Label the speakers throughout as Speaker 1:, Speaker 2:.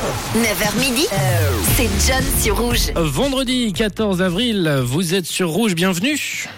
Speaker 1: 9h midi, c'est John sur Rouge.
Speaker 2: Vendredi 14 avril, vous êtes sur Rouge, bienvenue.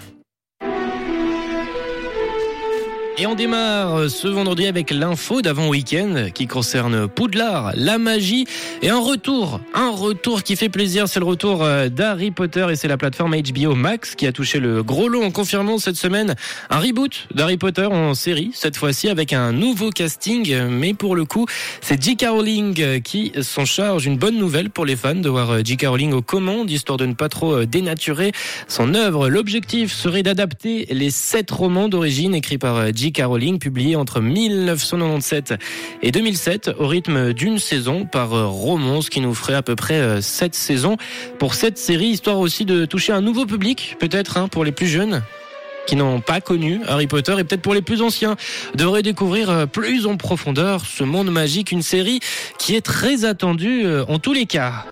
Speaker 2: Et on démarre ce vendredi avec l'info d'avant-week-end qui concerne Poudlard, la magie et un retour. Un retour qui fait plaisir, c'est le retour euh, d'Harry Potter et c'est la plateforme HBO Max qui a touché le gros lot en confirmant cette semaine un reboot d'Harry Potter en série, cette fois-ci avec un nouveau casting. Mais pour le coup, c'est J.K. Rowling qui s'en charge. Une bonne nouvelle pour les fans de voir J.K. Rowling aux commandes, histoire de ne pas trop euh, dénaturer son œuvre. L'objectif serait d'adapter les sept romans d'origine écrits par euh, J.K. Rowling, publiés entre 1997 et 2007 au rythme d'une saison par euh, roman, ce qui nous ferait à peu près sept saisons pour cette série, histoire aussi de toucher un nouveau public, peut-être hein, pour les plus jeunes qui n'ont pas connu Harry Potter et peut-être pour les plus anciens devraient découvrir plus en profondeur ce monde magique, une série qui est très attendue en tous les cas.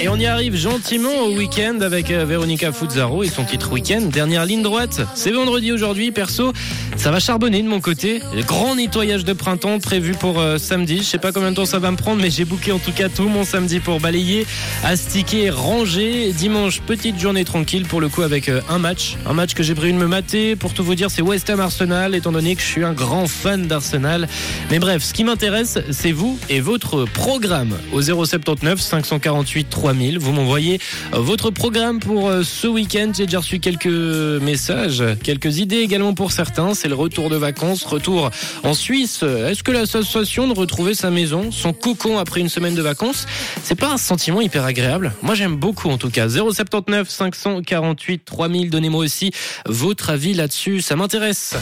Speaker 2: Et on y arrive gentiment au week-end avec euh, Véronica Fuzzaro et son titre Week-end. Dernière ligne droite, c'est vendredi aujourd'hui. Perso, ça va charbonner de mon côté. grand nettoyage de printemps prévu pour euh, samedi. Je sais pas combien de temps ça va me prendre, mais j'ai booké en tout cas tout mon samedi pour balayer, astiquer, ranger. Dimanche, petite journée tranquille pour le coup avec euh, un match. Un match que j'ai prévu de me mater. Pour tout vous dire, c'est West Ham Arsenal, étant donné que je suis un grand fan d'Arsenal. Mais bref, ce qui m'intéresse, c'est vous et votre programme. Au 079 548 3 vous m'envoyez euh, votre programme pour euh, ce week-end. J'ai déjà reçu quelques messages, quelques idées également pour certains. C'est le retour de vacances, retour en Suisse. Est-ce que l'association de retrouver sa maison, son cocon après une semaine de vacances, c'est pas un sentiment hyper agréable? Moi j'aime beaucoup en tout cas. 079 548 3000. Donnez-moi aussi votre avis là-dessus. Ça m'intéresse.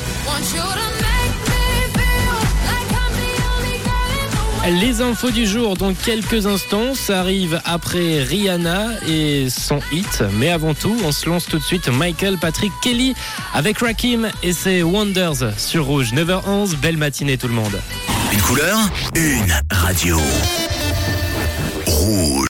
Speaker 2: Les infos du jour dans quelques instants, ça arrive après Rihanna et son hit. Mais avant tout, on se lance tout de suite Michael Patrick Kelly avec Rakim et ses Wonders sur Rouge. 9h11, belle matinée tout le monde.
Speaker 3: Une couleur, une radio. Rouge.